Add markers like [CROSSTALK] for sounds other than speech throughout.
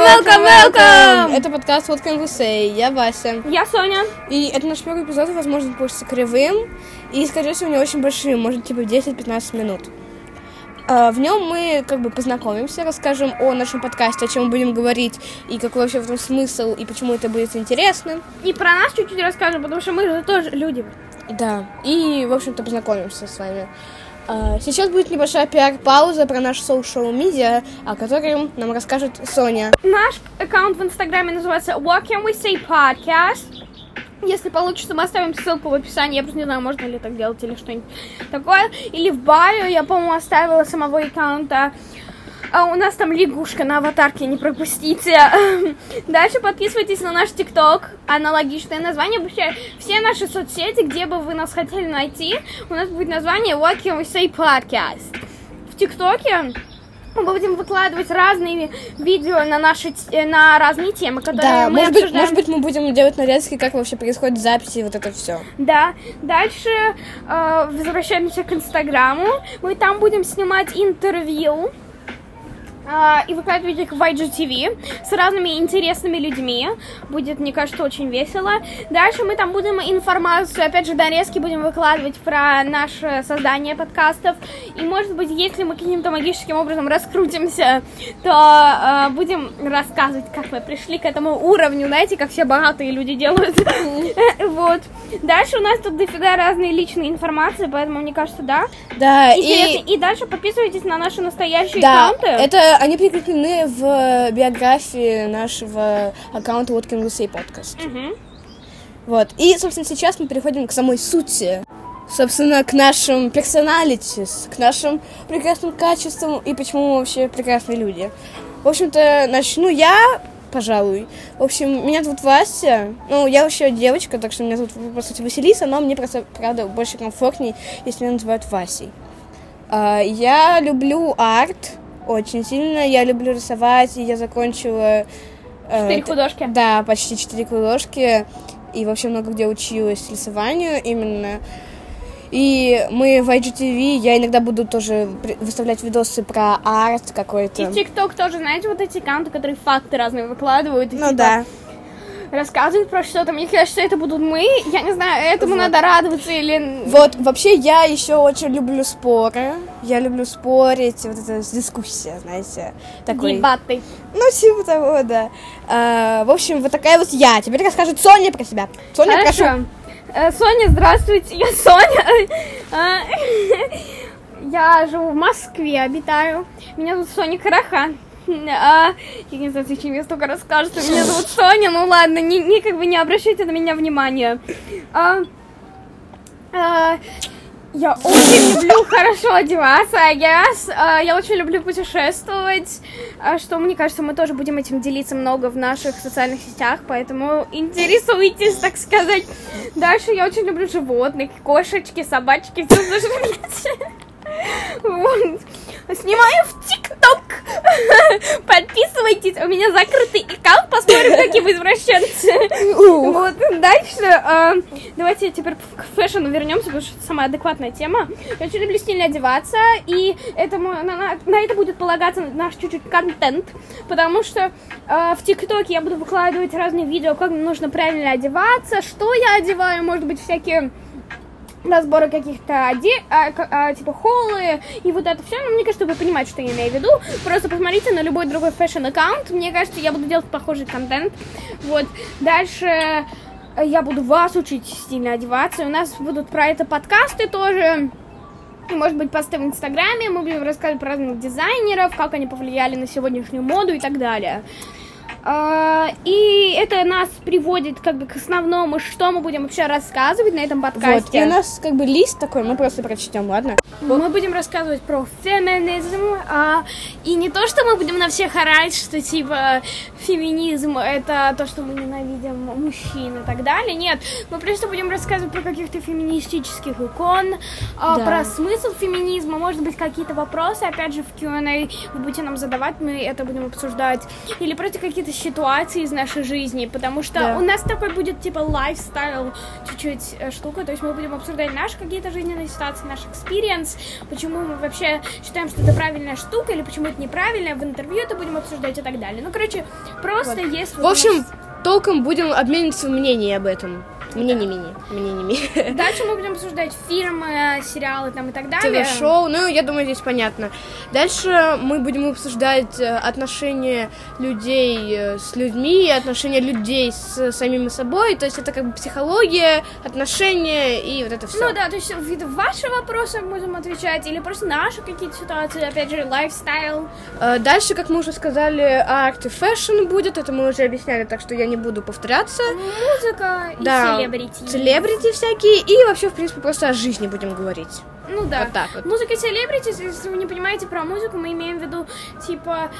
welcome, welcome! Это подкаст What Can We Say. Я Вася. Я Соня. И это наш первый эпизод, возможно, получится кривым. И, скорее всего, не очень большим, может, типа 10-15 минут. А, в нем мы как бы познакомимся, расскажем о нашем подкасте, о чем мы будем говорить, и какой вообще в этом смысл, и почему это будет интересно. И про нас чуть-чуть расскажем, потому что мы же тоже люди. Да, и, в общем-то, познакомимся с вами. А, сейчас будет небольшая пиар-пауза про наш social media, о котором нам расскажет Соня. Наш аккаунт в Инстаграме называется What Can We Say Podcast. Если получится, мы оставим ссылку в описании. Я просто не знаю, можно ли так делать или что-нибудь такое. Или в байо. Я, по-моему, оставила самого аккаунта. А у нас там лягушка на аватарке, не пропустите. [LAUGHS] Дальше подписывайтесь на наш ТикТок, аналогичное название. Вообще, все наши соцсети, где бы вы нас хотели найти, у нас будет название What Can We Say Podcast. В ТикТоке мы будем выкладывать разные видео на наши на разные темы, которые да, мы может обсуждаем. быть, может быть, мы будем делать нарезки, как вообще происходит записи и вот это все. Да. Дальше э, возвращаемся к Инстаграму. Мы там будем снимать интервью и выкладывать их в IGTV с разными интересными людьми. Будет, мне кажется, очень весело. Дальше мы там будем информацию, опять же, нарезки будем выкладывать про наше создание подкастов. И, может быть, если мы каким-то магическим образом раскрутимся, то э, будем рассказывать, как мы пришли к этому уровню, знаете, как все богатые люди делают. [LAUGHS] Вот. Дальше у нас тут дофига разной личной информации, поэтому, мне кажется, да. Да, и... И дальше подписывайтесь на наши настоящие да, аккаунты. это они прикреплены в биографии нашего аккаунта What Can We Say Podcast. Мгм. Вот. И, собственно, сейчас мы переходим к самой сути. Собственно, к нашим персоналитис, к нашим прекрасным качествам и почему мы вообще прекрасные люди. В общем-то, начну я, пожалуй. В общем, меня зовут Вася. Ну, я вообще девочка, так что меня зовут, по сути, Василиса, но мне просто, правда, больше комфортней, если меня называют Васей. А, Я люблю арт очень сильно. Я люблю рисовать, и я закончила... э, Четыре т- художки. Да, почти четыре художки. И вообще много где училась рисованию именно. И мы в IGTV, я иногда буду тоже выставлять видосы про арт какой-то. И ТикТок тоже, знаете, вот эти аккаунты, которые факты разные выкладывают. и, Ну типа, да. Рассказывают про что-то. Мне кажется, это будут мы. Я не знаю, этому Вот. надо радоваться или... Вот, вообще я еще очень люблю споры. Я люблю спорить, вот эта дискуссия, знаете. Такой. Дебаты. Ну, типа того, да. А, в общем, вот такая вот я. Теперь расскажет Соня про себя. Соня, прошу. Хорошо. Э, Соня, здравствуйте, я Соня. А, [LAUGHS] Я живу в Москве, обитаю. Меня зовут Соня Караха. [LAUGHS] А, я не знаю, зачем я столько расскажу, что меня зовут Соня. Ну ладно, не, не как бы не обращайте на меня внимания. А, а, я очень люблю хорошо одеваться, I guess. А, я очень люблю путешествовать, а, что, мне кажется, мы тоже будем этим делиться много в наших социальных сетях, поэтому интересуйтесь, так сказать. Дальше я очень люблю животных, кошечки, собачки, все. [LAUGHS] Вот. Снимаю в ТикТок. [LAUGHS] Подписывайтесь. У меня закрытый аккаунт. Посмотрим, какие вы извращенцы. Вот. Дальше. э, Давайте теперь к фэшну вернемся, потому что это самая адекватная тема. Я очень люблю стильно одеваться. И этому, на, это будет полагаться наш чуть-чуть контент. Потому что э, в ТикТоке я буду выкладывать разные видео, как нужно правильно одеваться, что я одеваю, может быть, всякие разборы каких-то оде... а, а, типа холлы и вот это все. Ну, мне кажется, вы понимаете, что я имею в виду. Просто посмотрите на любой другой fashion-аккаунт. Мне кажется, я буду делать похожий контент. Вот. Дальше э, я буду вас учить стильно одеваться. И у нас будут про это подкасты тоже. И, может быть, посты в Инстаграме. Мы будем рассказывать про разных дизайнеров, как они повлияли на сегодняшнюю моду и так далее. А, И это нас приводит как бы к основному, что мы будем вообще рассказывать на этом Вот. подкасте. И у нас как бы лист такой, мы просто прочтем, ладно? Мы будем рассказывать про феминизм. а, и не то, что мы будем на всех орать, что типа феминизм это то, что мы ненавидим мужчин и так далее. Нет, мы просто будем рассказывать про каких-то феминистических икон, а, Да. про смысл феминизма, может быть, какие-то вопросы, опять же, в Q&A вы будете нам задавать, мы это будем обсуждать. Или просто какие-то ситуации из нашей жизни, потому что Да. у нас такой будет типа лайфстайл чуть-чуть э, штука, то есть мы будем обсуждать наши какие-то жизненные ситуации, наш experience, почему мы вообще считаем, что это правильная штука, или почему это неправильно, в интервью это будем обсуждать и так далее. Ну, короче, просто есть... В вот общем, нас- толком будем обмениваться мнениями об этом. Мнениями, мнениями. [LAUGHS] Дальше мы будем обсуждать фильмы, сериалы там и так далее. ТВ-шоу, ну, я думаю, здесь понятно. Дальше мы будем обсуждать э, отношения людей э, с людьми, отношения людей с самими собой, то есть это как бы психология, отношения и вот это все. Ну да, то есть вид ваши вопросы будем отвечать, или просто наши какие-то ситуации, опять же, лайфстайл. Э, Дальше, как мы уже сказали, арт и fashion будет, это мы уже объясняли, так что я не буду повторяться. Музыка и Да, селебрити. Селебрити всякие, и вообще, в принципе, просто о жизни будем говорить. Ну да. Вот так вот. Музыка селебрити, если вы не понимаете про музыку, мы имеем в виду, типа,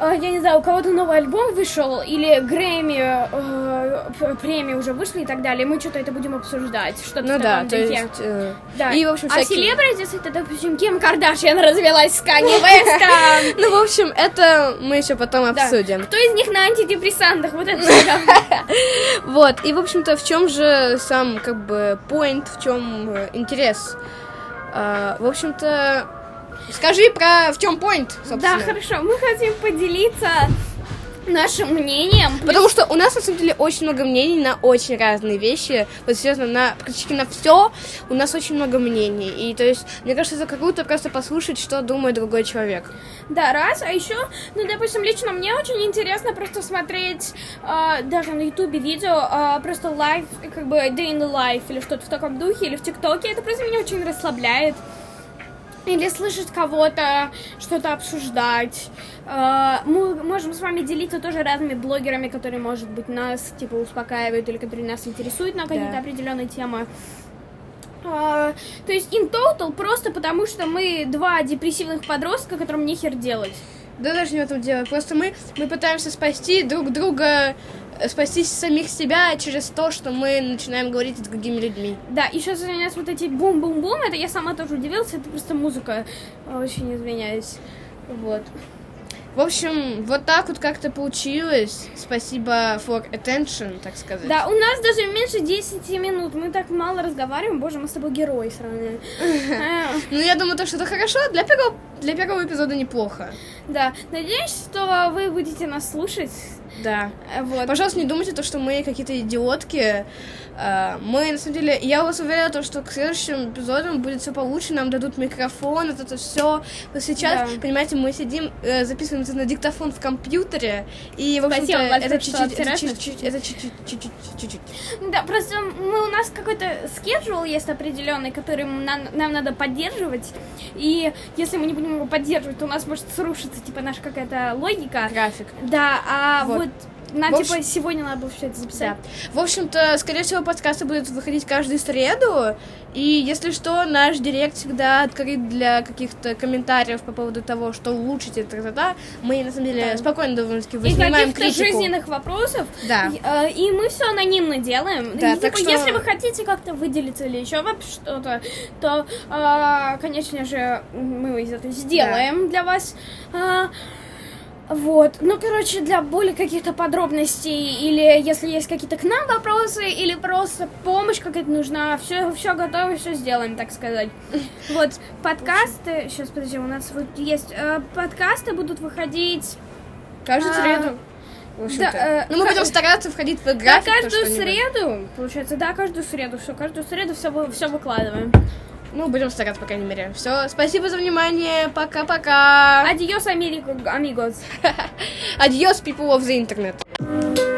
э, я не знаю, у кого-то новый альбом вышел, или Грэмми э, премии уже вышли и так далее, мы что-то это будем обсуждать, что-то Ну да, то есть... э, Да. И, в общем, а всякие... celebrities это, допустим, Ким Кардашьян развелась с Канье [LAUGHS] Вестом. Ну, в общем, это мы еще потом обсудим. Кто из них на антидепрессантах? Вот это. [LAUGHS] Вот, и, в общем-то, в чем же сам, как бы, point, в чем э, интерес? А, в общем-то, скажи про в чем point, собственно. Да, хорошо. Мы хотим поделиться нашим мнением. Потому что у нас, на самом деле, очень много мнений на очень разные вещи. Вот, серьезно, на практически на все у нас очень много мнений. И, то есть, мне кажется, это круто просто послушать, что думает другой человек. Да, раз. А еще, ну, допустим, лично мне очень интересно просто смотреть э, даже на ютубе видео, э, просто life, как бы day in the life или что-то в таком духе, или в тиктоке. Это просто меня очень расслабляет. Или слышать кого-то, что-то обсуждать. Э, Мы можем с вами делиться тоже разными блогерами, которые, может быть, нас, типа, успокаивают или которые нас интересуют на какие-то Да. определенные темы. А, то есть in total просто потому, что мы два депрессивных подростка, которым нехер делать. Да даже не в этом дело. Просто мы, мы пытаемся спасти друг друга, э, спасти самих себя через то, что мы начинаем говорить с другими людьми. Да, и сейчас у нас вот эти бум-бум-бум, это я сама тоже удивилась, это просто музыка. Очень извиняюсь. Вот. В общем, вот так вот как-то получилось. Спасибо for attention, так сказать. Да, у нас даже меньше 10 минут, мы так мало разговариваем, боже, мы с тобой герои сраные. А, [LAUGHS] Ну, я думаю, то, что это хорошо. Для первого, для первого эпизода неплохо. Да, надеюсь, что вы будете нас слушать. Да. Э, Вот. Пожалуйста, не думайте то, что мы какие-то идиотки. А, Мы, на самом деле, я вас уверяю, то, что к следующим эпизодам будет все получше, нам дадут микрофон, вот это все. Но сейчас, Да. понимаете, мы сидим, э, записываем это на диктофон в компьютере, и, в общем-то, это чуть-чуть, это чуть-чуть, это. Да, просто мы, у нас какой-то schedule есть определенный, который нам, нам надо поддерживать. И если мы не будем его поддерживать, то у нас может срушиться, типа, наша какая-то логика. График. Да, а Вот. вот, нам, В общем- типа, сегодня надо было все это Да. записать. В общем-то, скорее всего, подкасты будут выходить каждую среду. И если что, наш директ всегда открыт для каких-то комментариев по поводу того, что улучшить и та-та-та. Мы, на самом деле, Да. спокойно довольно-таки И воспринимаем каких-то критику. жизненных вопросов. Да. И, э, и мы все анонимно делаем. Да, И, так типа, что- если вы хотите как-то выделиться или еще вообще что-то, то, э, конечно же, мы это сделаем для вас. А, вот, ну, короче, для более каких-то подробностей, или если есть какие-то к нам вопросы, или просто помощь какая-то нужна, все, все готово, все сделаем, так сказать. [LAUGHS] Вот, подкасты, сейчас, подожди, у нас вот есть, э, подкасты будут выходить Каждую А, среду. Да, э, ну, мы будем стараться входить в Да, график. то каждую среду, получается, да, каждую среду, все, каждую среду все, все выкладываем. Ну, будем стараться, по крайней мере. Все, спасибо за внимание. Пока-пока. Адиос, амигос. [LAUGHS] Adios, people of the internet.